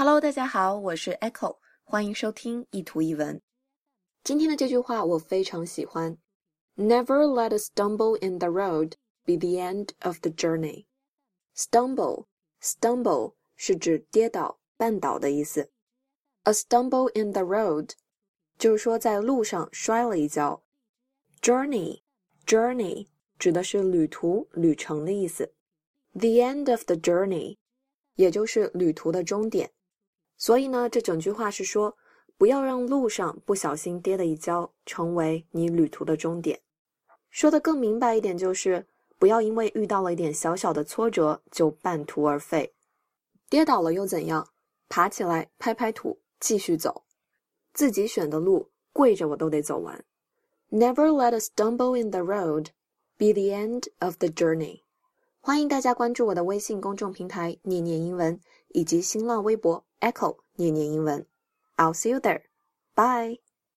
Hello，大家好，我是 Echo，欢迎收听一图一文。今天的这句话我非常喜欢：Never let a stumble in the road be the end of the journey. Stumble, stumble 是指跌倒、绊倒的意思。A stumble in the road 就是说在路上摔了一跤。Journey, journey 指的是旅途、旅程的意思。The end of the journey 也就是旅途的终点。 所以呢，这整句话是说，不要让路上不小心跌了一跤，成为你旅途的终点。说的更明白一点，就是不要因为遇到了一点小小的挫折就半途而废。跌倒了又怎样？爬起来，拍拍土，继续走。自己选的路，跪着我都得走完。Never let a stumble in the road be the end of the journey。欢迎大家关注我的微信公众平台“念念英文”以及新浪微博。Echo 念念英文，I'll see you there. Bye.